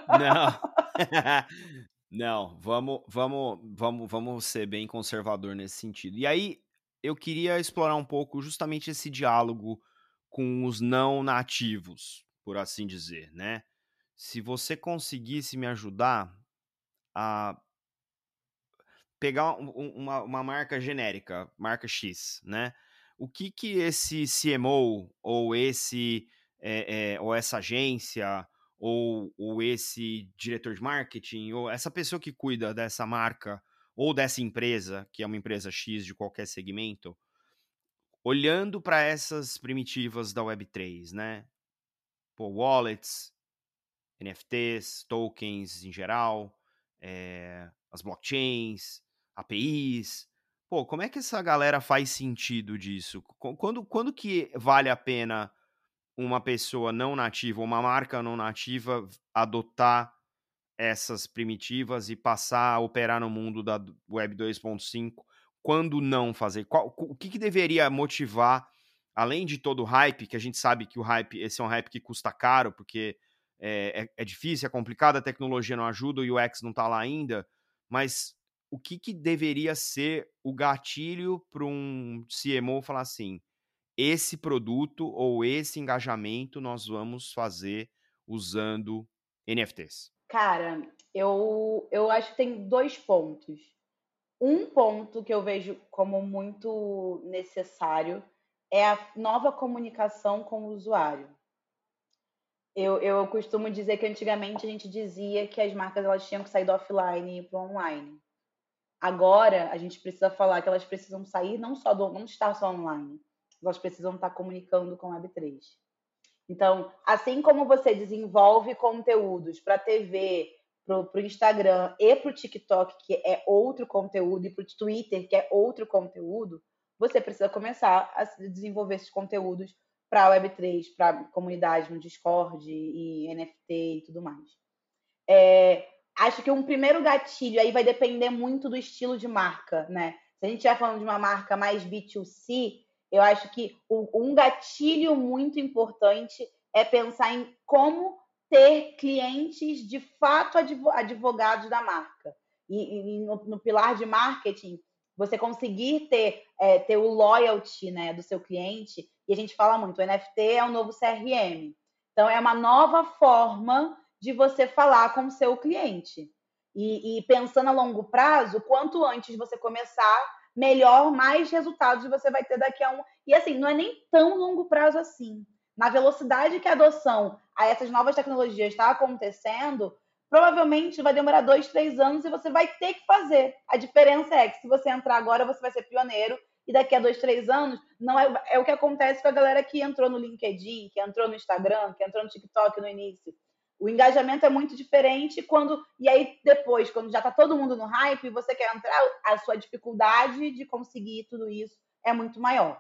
A: Não. <laughs> <laughs> Não, vamos, vamos, vamos, vamos ser bem conservador nesse sentido. E aí, eu queria explorar um pouco justamente esse diálogo com os não nativos, por assim dizer, né? Se você conseguisse me ajudar a pegar uma, uma marca genérica, marca X, né? O que que esse CMO ou esse é, é, ou essa agência ou, ou esse diretor de marketing ou essa pessoa que cuida dessa marca ou dessa empresa, que é uma empresa X de qualquer segmento, olhando para essas primitivas da Web3, né? Pô, wallets, NFTs, tokens em geral, é, as blockchains, APIs. Pô, como é que essa galera faz sentido disso? Quando, quando que vale a pena uma pessoa não nativa, uma marca não nativa, adotar essas primitivas e passar a operar no mundo da Web 2.5? Quando não fazer? Qual, o que, que deveria motivar, além de todo o hype, que a gente sabe que o hype, esse é um hype que custa caro, porque é, é, é difícil, é complicado, a tecnologia não ajuda, o UX não está lá ainda, mas o que, que deveria ser o gatilho para um CMO falar assim: esse produto ou esse engajamento nós vamos fazer usando NFTs?
B: Cara, eu, eu acho que tem dois pontos. Um ponto que eu vejo como muito necessário é a nova comunicação com o usuário. Eu, eu costumo dizer que antigamente a gente dizia que as marcas elas tinham que sair do offline e ir para o online. Agora a gente precisa falar que elas precisam sair não só do não estar só online, elas precisam estar comunicando com a Web3. Então, assim como você desenvolve conteúdos para TV, para o Instagram e para o TikTok, que é outro conteúdo, e para o Twitter, que é outro conteúdo, você precisa começar a desenvolver esses conteúdos para a Web3, para comunidade no Discord e NFT e tudo mais. É, acho que um primeiro gatilho aí vai depender muito do estilo de marca, né? Se a gente estiver falando de uma marca mais B2C, eu acho que um gatilho muito importante é pensar em como ter clientes de fato advogados da marca. E, e no, no, pilar de marketing, você conseguir ter, é, ter o loyalty né, do seu cliente, e a gente fala muito, o NFT é um novo CRM. Então, é uma nova forma de você falar com o seu cliente. E, e pensando a longo prazo, quanto antes você começar, melhor, mais resultados você vai ter daqui a um. E assim, não é nem tão longo prazo assim. Na velocidade que a adoção a essas novas tecnologias está acontecendo, provavelmente vai demorar dois, três anos e você vai ter que fazer. A diferença é que se você entrar agora, você vai ser pioneiro. E daqui a dois, três anos, não é, é o que acontece com a galera que entrou no LinkedIn, que entrou no Instagram, que entrou no TikTok no início. O engajamento é muito diferente quando. E aí, depois, quando já está todo mundo no hype você quer entrar, a sua dificuldade de conseguir tudo isso é muito maior.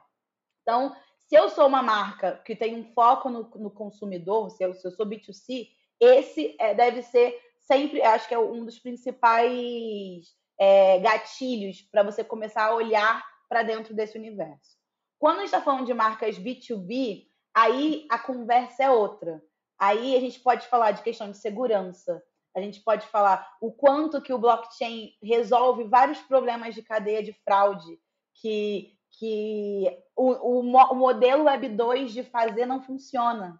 B: Então, se eu sou uma marca que tem um foco no, no consumidor, se eu, se eu, sou B2C, esse é, deve ser sempre, acho que é um dos principais é, gatilhos para você começar a olhar para dentro desse universo. Quando a gente está falando de marcas B2B, aí a conversa é outra Aí a gente pode falar de questão de segurança, a gente pode falar o quanto que o blockchain resolve vários problemas de cadeia de fraude que, que o, o, o modelo Web 2 de fazer não funciona,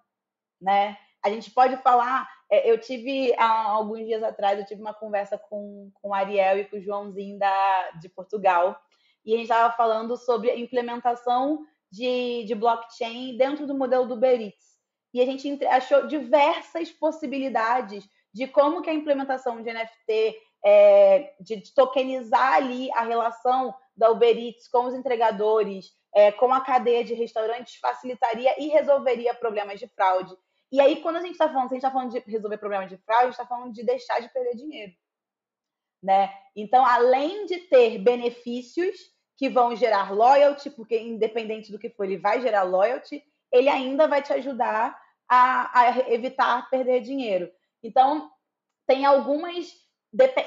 B: né? A gente pode falar, é, eu tive há alguns dias atrás, eu tive uma conversa com, com o Ariel e com o Joãozinho da, de Portugal, e a gente estava falando sobre a implementação de, de blockchain dentro do modelo do Uber Eats e a gente achou diversas possibilidades de como que a implementação de NFT, é, de tokenizar ali a relação da Uber Eats com os entregadores, é, com a cadeia de restaurantes, facilitaria e resolveria problemas de fraude. E aí, quando a gente está falando, se a gente está falando de resolver problemas de fraude, a gente está falando de deixar de perder dinheiro. Né? Então, além de ter benefícios que vão gerar loyalty, porque independente do que for, ele vai gerar loyalty, ele ainda vai te ajudar a, a evitar perder dinheiro. Então, tem algumas.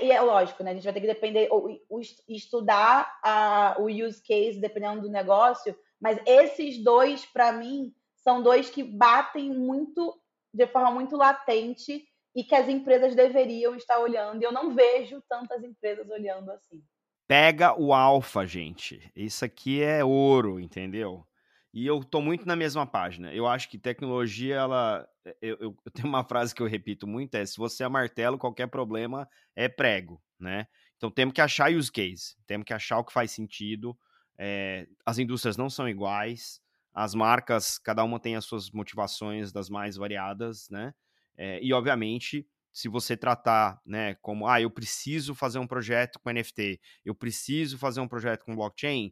B: E é lógico, né? A gente vai ter que depender, ou, estudar a, o use case dependendo do negócio, mas esses dois, para mim, são dois que batem muito, de forma muito latente e que as empresas deveriam estar olhando. E eu não vejo tantas empresas olhando assim.
A: Pega o alfa, gente. Isso aqui é ouro, entendeu? E eu tô muito na mesma página. Eu acho que tecnologia, ela. É, eu, eu, eu, tenho uma frase que eu repito muito: é se você é martelo, qualquer problema é prego, né? Então temos que achar use case, temos que achar o que faz sentido. É, as indústrias não são iguais, as marcas, cada uma tem as suas motivações das mais variadas, né? É, e obviamente, se você tratar, né, como ah, eu preciso fazer um projeto com NFT, eu preciso fazer um projeto com blockchain,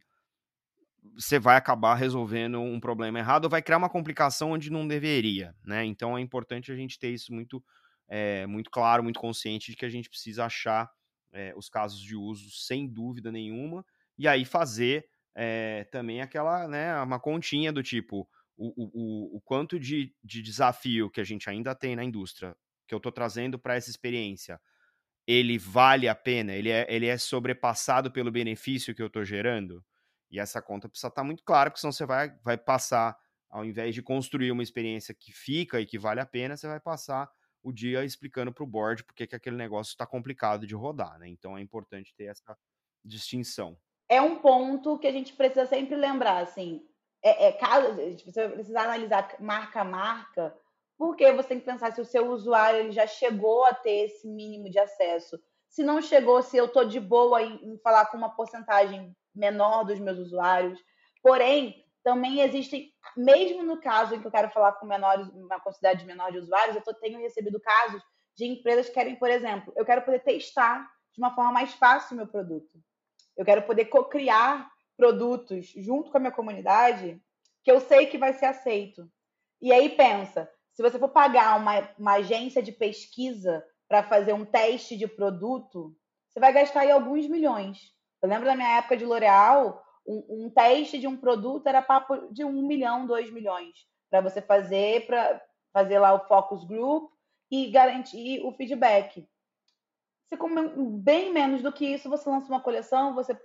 A: você vai acabar resolvendo um problema errado ou vai criar uma complicação onde não deveria, né? Então é importante a gente ter isso muito, é, muito claro, muito consciente de que a gente precisa achar é, os casos de uso sem dúvida nenhuma e aí fazer é, também aquela, né, uma continha do tipo o, o, o quanto de, de desafio que a gente ainda tem na indústria que eu estou trazendo para essa experiência ele vale a pena, ele é, ele é sobrepassado pelo benefício que eu estou gerando. E essa conta precisa estar tá muito clara, porque senão você vai, vai passar, ao invés de construir uma experiência que fica e que vale a pena, você vai passar o dia explicando para o board porque que aquele negócio está complicado de rodar, né? Então é importante ter essa distinção.
B: É um ponto que a gente precisa sempre lembrar, assim, é, é caso você precisa analisar marca a marca, porque você tem que pensar se o seu usuário ele já chegou a ter esse mínimo de acesso. Se não chegou, se eu estou de boa em, em falar com uma porcentagem menor dos meus usuários. Porém, também existem, mesmo no caso em que eu quero falar com menores, uma quantidade menor de usuários, eu tô, tenho recebido casos de empresas que querem, por exemplo, eu quero poder testar de uma forma mais fácil o meu produto. Eu quero poder co-criar produtos junto com a minha comunidade que eu sei que vai ser aceito. E aí pensa, se você for pagar uma, uma agência de pesquisa para fazer um teste de produto, você vai gastar aí alguns milhões. Eu lembro da minha época de L'Oréal, um, um, teste de um produto era papo de um milhão, dois milhões, para você fazer, para fazer lá o focus group e garantir o feedback. Você com bem menos do que isso, você lança uma coleção, você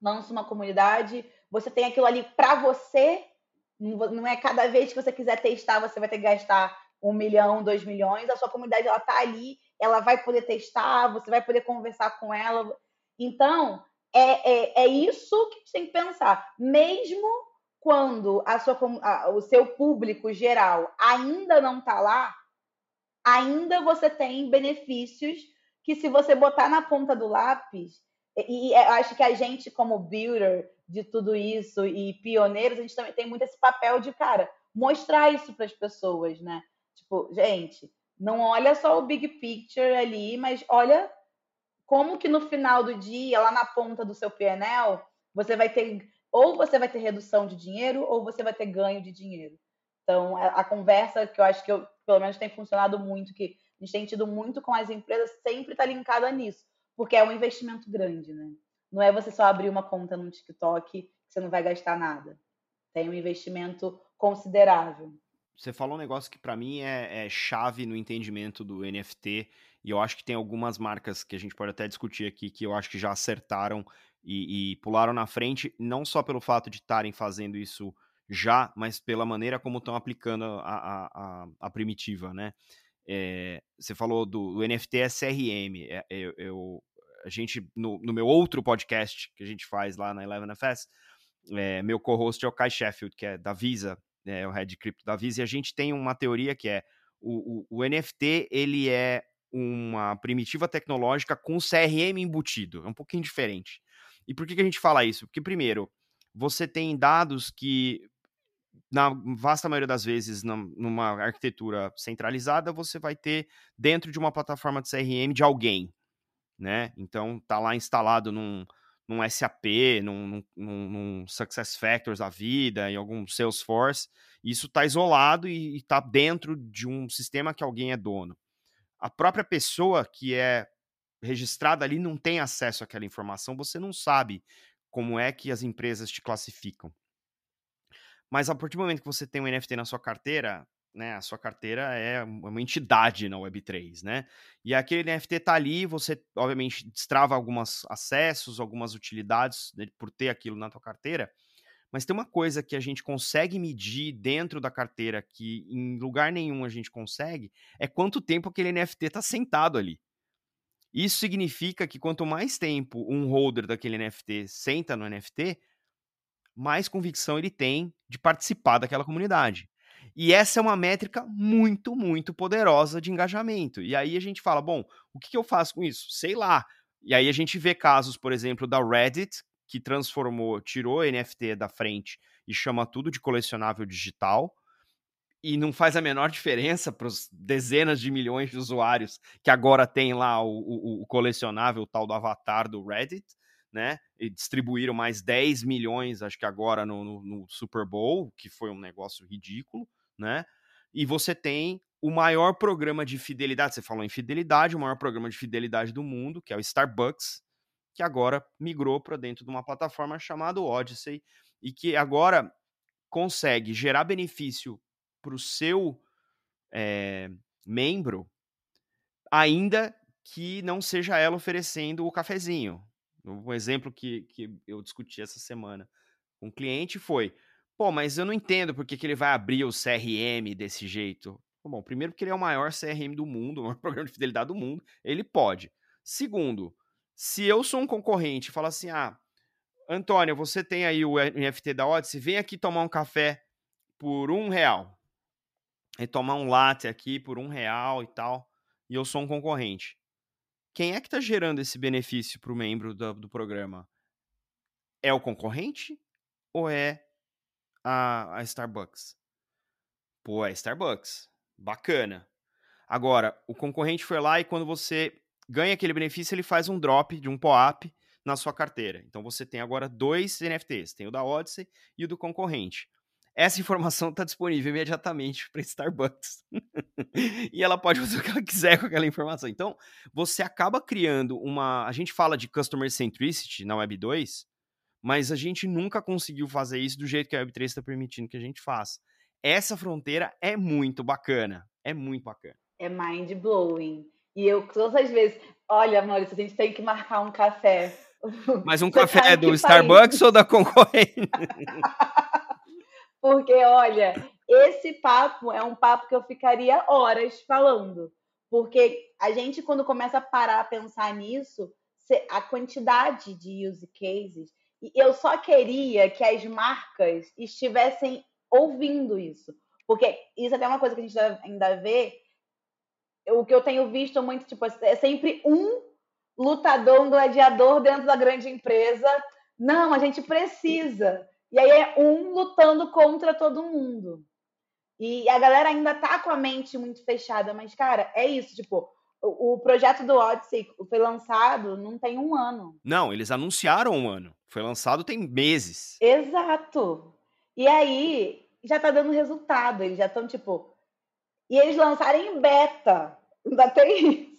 B: lança uma comunidade, você tem aquilo ali para você. Não é cada vez que você quiser testar, você vai ter que gastar um milhão, dois milhões. A sua comunidade ela tá ali, ela vai poder testar, você vai poder conversar com ela. Então, é, é, é isso que a gente tem que pensar. Mesmo quando a sua, a, o seu público geral ainda não está lá, ainda você tem benefícios que se você botar na ponta do lápis, e, e acho que a gente, como builder de tudo isso e pioneiros, a gente também tem muito esse papel de, cara, mostrar isso para as pessoas, né? Tipo, gente, não olha só o big picture ali, mas olha como que no final do dia, lá na ponta do seu PNL, você vai ter ou você vai ter redução de dinheiro ou você vai ter ganho de dinheiro. Então, a, a conversa que eu acho que eu, pelo menos tem funcionado muito, que a gente tem tido muito com as empresas, sempre está linkada nisso, porque é um investimento grande, né? Não é você só abrir uma conta no TikTok que você não vai gastar nada. Tem um investimento considerável.
A: Você falou um negócio que para mim é, é, chave no entendimento do NFT e eu acho que tem algumas marcas que a gente pode até discutir aqui que eu acho que já acertaram e, e pularam na frente, não só pelo fato de estarem fazendo isso já, mas pela maneira como estão aplicando a, a, a, a, primitiva, né? É, você falou do, do NFT SRM. É, eu, eu, a gente, no, no, meu outro podcast que a gente faz lá na 11FS, é, meu co-host é o Kai Sheffield, que é da Visa, é o head crypto da Visa, e a gente tem uma teoria que é o, o, o NFT ele é uma primitiva tecnológica com CRM embutido. É um pouquinho diferente. E por que, que a gente fala isso? Porque, primeiro, você tem dados que, na vasta maioria das vezes, numa arquitetura centralizada, você vai ter dentro de uma plataforma de CRM de alguém. Né? Então, tá lá instalado num, num SAP, num, num, num Success Factors da vida, em algum Salesforce. Isso está isolado e está dentro de um sistema que alguém é dono a própria pessoa que é registrada ali não tem acesso àquela informação, você não sabe como é que as empresas te classificam. Mas a partir do momento que você tem um NFT na sua carteira, né, a sua carteira é uma entidade na Web3, né? E aquele NFT tá ali, você obviamente destrava alguns acessos, algumas utilidades né, por ter aquilo na tua carteira, mas tem uma coisa que a gente consegue medir dentro da carteira que em lugar nenhum a gente consegue, é quanto tempo aquele NFT está sentado ali. Isso significa que quanto mais tempo um holder daquele NFT senta no NFT, mais convicção ele tem de participar daquela comunidade. E essa é uma métrica muito, muito poderosa de engajamento. E aí a gente fala, bom, o que, que eu faço com isso? Sei lá. E aí a gente vê casos, por exemplo, da Reddit, que transformou, tirou NFT da frente e chama tudo de colecionável digital. E não faz a menor diferença para os dezenas de milhões de usuários que agora tem lá o, o, o colecionável, o tal do avatar do Reddit né? E distribuíram mais 10 milhões, acho que agora no, no, no, Super Bowl, que foi um negócio ridículo, né? E você tem o maior programa de fidelidade, você falou em fidelidade, o maior programa de fidelidade do mundo, que é o Starbucks, que agora migrou para dentro de uma plataforma chamada Odyssey e que agora consegue gerar benefício para o seu é, membro, ainda que não seja ela oferecendo o cafezinho, um exemplo que, que eu discuti essa semana com um cliente foi: pô, mas eu não entendo por que, que ele vai abrir o CRM desse jeito. Bom, primeiro, porque ele é o maior CRM do mundo, <laughs> o maior programa de fidelidade do mundo, ele pode. Segundo, se eu sou um concorrente e falo assim: ah, Antônio, você tem aí o NFT da Odyssey, vem aqui tomar um café por um real. E tomar um latte aqui por um real e tal. E eu sou um concorrente quem é que está gerando esse benefício para o membro do, do, programa? É o concorrente ou é a, a Starbucks? Pô, é Starbucks. Bacana. Agora, o concorrente foi lá e quando você ganha aquele benefício, ele faz um drop de um POAP na sua carteira. Então você tem agora dois NFTs, tem o da Odyssey e o do concorrente. Essa <laughs> informação está disponível imediatamente para Starbucks. <laughs> e ela pode fazer o que ela quiser com aquela informação. Então, você acaba criando uma. A gente fala de customer centricity na Web 2, mas a gente nunca conseguiu fazer isso do jeito que a Web 3 está permitindo que a gente faça. Essa fronteira é muito bacana. É muito bacana.
B: É mind blowing. E eu, todas as vezes, olha, Maurício, a gente tem que marcar um café. <laughs>
A: Mas um café tá é do Starbucks país? ou da concorrente? <laughs>
B: Porque, olha, esse papo é um papo que eu ficaria horas falando. Porque a gente, quando começa a parar a pensar nisso, a quantidade de use cases, eu só queria que as marcas estivessem ouvindo isso. Porque isso é até uma coisa que a gente ainda vê. O que eu tenho visto muito, tipo, é sempre um lutador, um gladiador dentro da grande empresa. Não, a gente precisa e aí é um lutando contra todo mundo. E a galera ainda tá com a mente muito fechada, mas, cara, é isso, tipo, o, projeto do Odyssey foi lançado não tem um ano.
A: Não, eles anunciaram um ano. Foi lançado tem meses.
B: Exato. E aí já tá dando resultado. Eles já estão, tipo. E eles lançarem em beta. <laughs> Ainda tem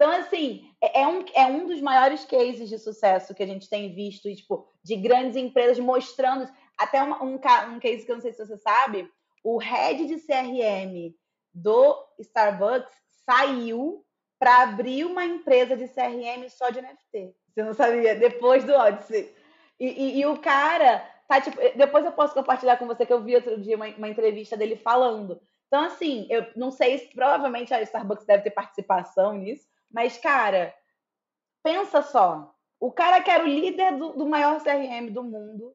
B: então, assim, é, é um, é um dos maiores cases de sucesso que a gente tem visto, tipo, de grandes empresas mostrando. Até um, um, um case que eu não sei se você sabe, o head de CRM do Starbucks saiu para abrir uma empresa de CRM só de NFT. Você não sabia? Depois do Odyssey. E, e, e, o cara tá tipo. Depois eu posso compartilhar com você que eu vi outro dia uma, uma entrevista dele falando. Então, assim, eu não sei se provavelmente a Starbucks deve ter participação nisso, mas, cara, pensa só. O cara que era o líder do, do maior CRM do mundo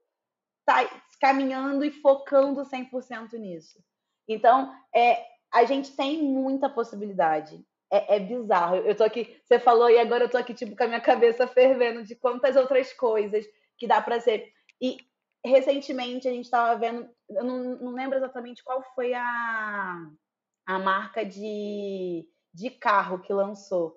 B: tá caminhando e focando 100% nisso. Então, é, a gente tem muita possibilidade. É, é, bizarro. Eu tô aqui, você falou e agora eu tô aqui tipo com a minha cabeça fervendo de quantas outras coisas que dá para ser. E recentemente a gente estava vendo, eu não, não, lembro exatamente qual foi a, a marca de, de carro que lançou,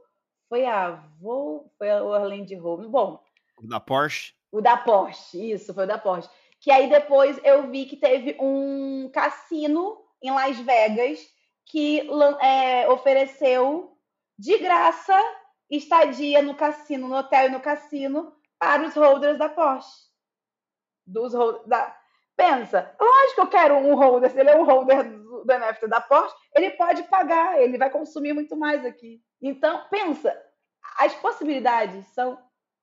B: foi a Vol, foi o Orlando Home. Bom.
A: O da Porsche?
B: O da Porsche, isso, foi o da Porsche. Que aí depois eu vi que teve um cassino em Las Vegas que é, ofereceu de graça estadia no cassino, no hotel e no cassino para os holders da Porsche. Dos da... Pensa, lógico que eu quero um holder, se ele é um holder do, do NFT da Porsche, ele pode pagar, ele vai consumir muito mais aqui. Então, pensa, as possibilidades são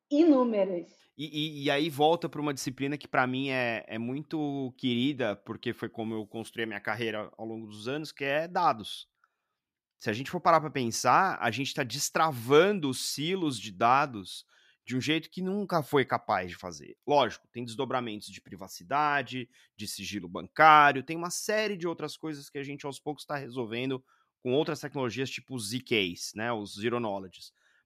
B: inúmeras.
A: E, e, e aí volta para uma disciplina que para mim é, é muito querida, porque foi como eu construí a minha carreira ao longo dos anos, que é dados. Se a gente for parar para pensar, a gente está destravando os silos de dados de um jeito que nunca foi capaz de fazer. Lógico, tem desdobramentos de privacidade, de sigilo bancário, tem uma série de outras coisas que a gente aos poucos está resolvendo com outras tecnologias tipo ZKs, né, os Zero Knowledge.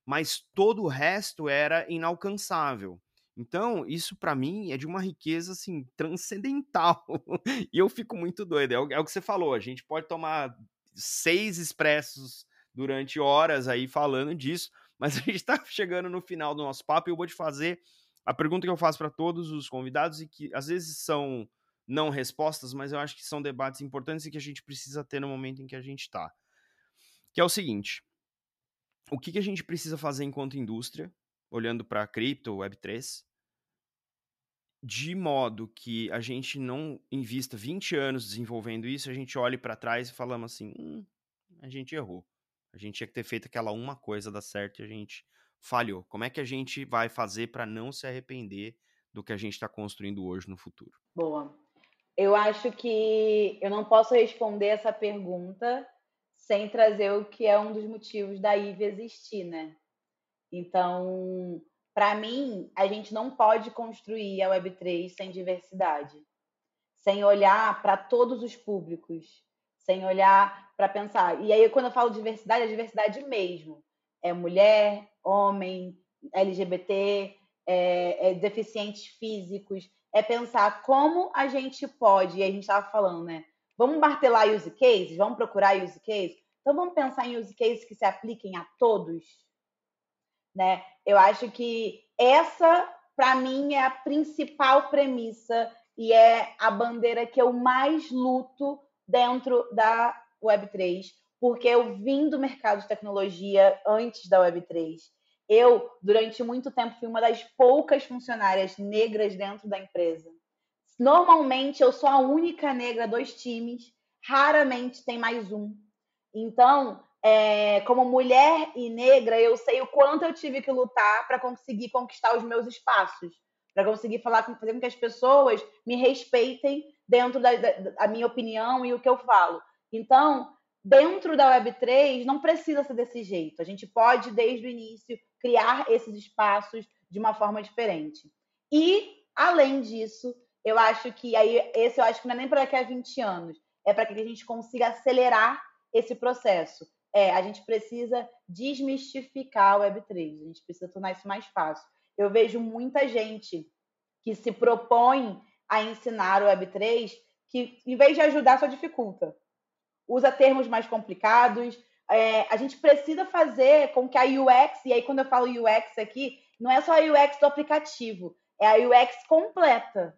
A: Mas todo o resto era inalcançável. Então, isso para mim é de uma riqueza assim transcendental. <laughs> e eu fico muito doido. É o, é o que você falou, a gente pode tomar seis expressos durante horas aí falando disso, <laughs> mas a gente está chegando no final do nosso papo e eu vou te fazer a pergunta que eu faço para todos os convidados e que às vezes são não respostas, mas eu acho que são debates importantes e que a gente precisa ter no momento em que a gente está. Que é o seguinte: o que, que a gente precisa fazer enquanto indústria, olhando para cripto, Web3, de modo que a gente não invista 20 anos desenvolvendo isso, a gente olhe para trás e falamos assim: hum, a gente errou. A gente tinha que ter feito aquela uma coisa dar certo e a gente falhou. Como é que a gente vai fazer para não se arrepender do que a gente está construindo hoje no futuro?
B: Boa. Eu acho que eu não posso responder essa pergunta sem trazer o que é um dos motivos da IVE existir, né? Então, para mim, a gente não pode construir a Web3 sem diversidade, sem olhar para todos os públicos, sem olhar para pensar. E aí, quando eu falo diversidade, é diversidade mesmo. É mulher, homem, LGBT, é, é deficientes físicos. É pensar como a gente pode, e a gente estava falando, né? Vamos martelar use cases? Vamos procurar use cases? Então, vamos pensar em use cases que se apliquem a todos? Né? Eu acho que essa, para mim, é a principal premissa e é a bandeira que eu mais luto dentro da Web3, porque eu vim do mercado de tecnologia antes da Web3. Eu, durante muito tempo, fui uma das poucas funcionárias negras dentro da empresa. Normalmente, eu sou a única negra dos times, raramente tem mais um. Então, é, como mulher e negra, eu sei o quanto eu tive que lutar para conseguir conquistar os meus espaços, para conseguir falar com, fazer com que as pessoas me respeitem dentro da, da, da minha opinião e o que eu falo. Então, dentro da Web3, não precisa ser desse jeito. A gente pode, desde o início, criar esses espaços de uma forma diferente. E, além disso, eu acho que aí, esse eu acho que não é nem para daqui a 20 anos, é para que a gente consiga acelerar esse processo. É, a gente precisa desmistificar a Web3, a gente precisa tornar isso mais fácil. Eu vejo muita gente que se propõe a ensinar o Web3 que, em vez de ajudar, só dificulta. Usa termos mais complicados. É, a gente precisa fazer com que a UX, e aí quando eu falo UX aqui, não é só a UX do aplicativo, é a UX completa.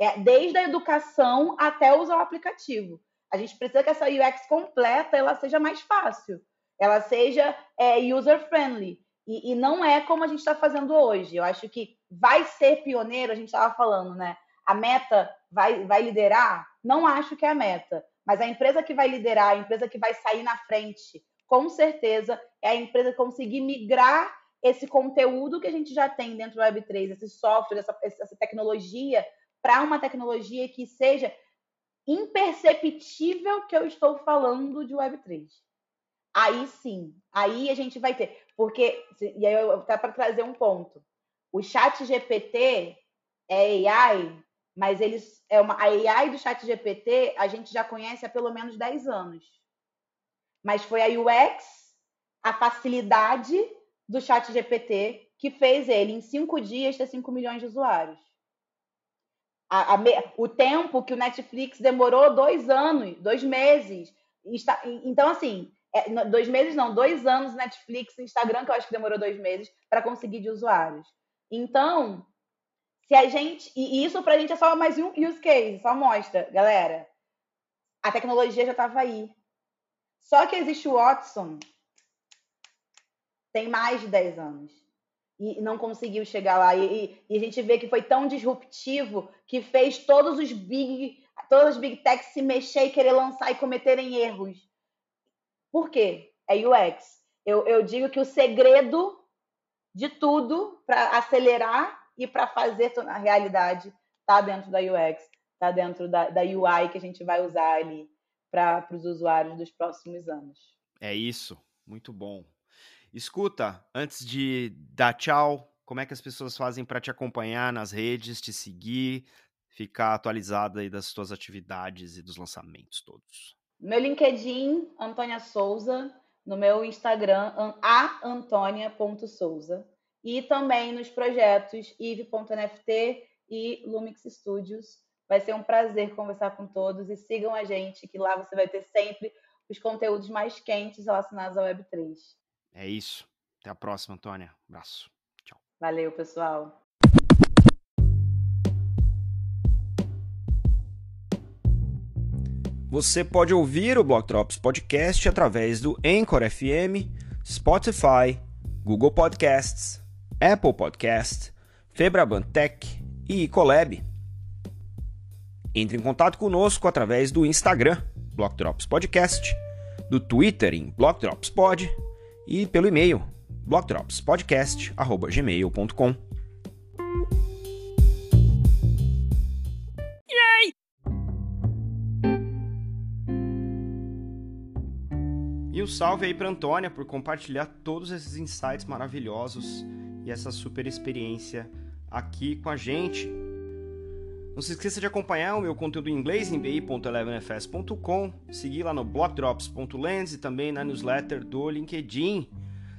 B: É, desde a educação até usar o aplicativo. A gente precisa que essa UX completa ela seja mais fácil, ela seja é, user-friendly. E, e, não é como a gente está fazendo hoje. Eu acho que vai ser pioneiro, a gente estava falando, né? a meta vai, vai liderar? Não acho que é a meta, mas a empresa que vai liderar, a empresa que vai sair na frente, com certeza, é a empresa que conseguir migrar esse conteúdo que a gente já tem dentro do Web3, esse software, essa, essa tecnologia, para uma tecnologia que seja imperceptível que eu estou falando de Web3. Aí sim, aí a gente vai ter. Porque, e aí eu até para trazer um ponto. O chat GPT é AI mas eles é uma a AI do Chat GPT a gente já conhece há pelo menos 10 anos. Mas foi a UX, a facilidade do Chat GPT que fez ele em cinco dias ter 5 milhões de usuários. A, a, o tempo que o Netflix demorou dois anos, dois meses. Então, assim, é, dois meses não, dois anos Netflix, Instagram, que eu acho que demorou dois meses, para conseguir de usuários. Então, se a gente. E isso para a gente é só mais um use case, só mostra, galera. A tecnologia já estava aí. Só que existe o Watson, tem mais de 10 anos. E não conseguiu chegar lá. E, e, a gente vê que foi tão disruptivo que fez todos os big, todas as big techs se mexer e querer lançar e cometerem erros. Por quê? É UX. Eu, eu digo que o segredo de tudo para acelerar e para fazer a realidade tá dentro da UX, tá dentro da, da UI que a gente vai usar ali para os usuários dos próximos anos.
A: É isso, muito bom. Escuta, antes de dar tchau, como é que as pessoas fazem para te acompanhar nas redes, te seguir, ficar atualizada aí das suas atividades e dos lançamentos todos?
B: Meu LinkedIn, Antônia Souza, no meu Instagram, aantônia.souza, e também nos projetos ive.nft e Lumix Studios. Vai ser um prazer conversar com todos e sigam a gente, que lá você vai ter sempre os conteúdos mais quentes relacionados ao Web3.
A: É isso. Até a próxima, Antônia. Abraço. Tchau.
B: Valeu, pessoal.
A: Você pode ouvir o Block Drops Podcast através do Anchor FM, Spotify, Google Podcasts, Apple Podcast, Febraban Tech e Colab. Entre em contato conosco através do Instagram, Block Drops Podcast, do Twitter em Block Drops Pod e pelo e-mail blockdropspodcast@gmail.com. E um salve aí para Antônia por compartilhar todos esses insights maravilhosos e essa super experiência aqui com a gente. Não se esqueça de acompanhar o meu conteúdo em inglês em bi.elevenfs.com, seguir lá no blockdrops.lens e também na newsletter do LinkedIn.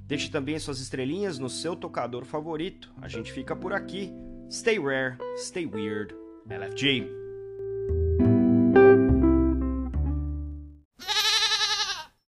A: Deixe também suas estrelinhas no seu tocador favorito. A gente fica por aqui. Stay rare, stay weird. LFG.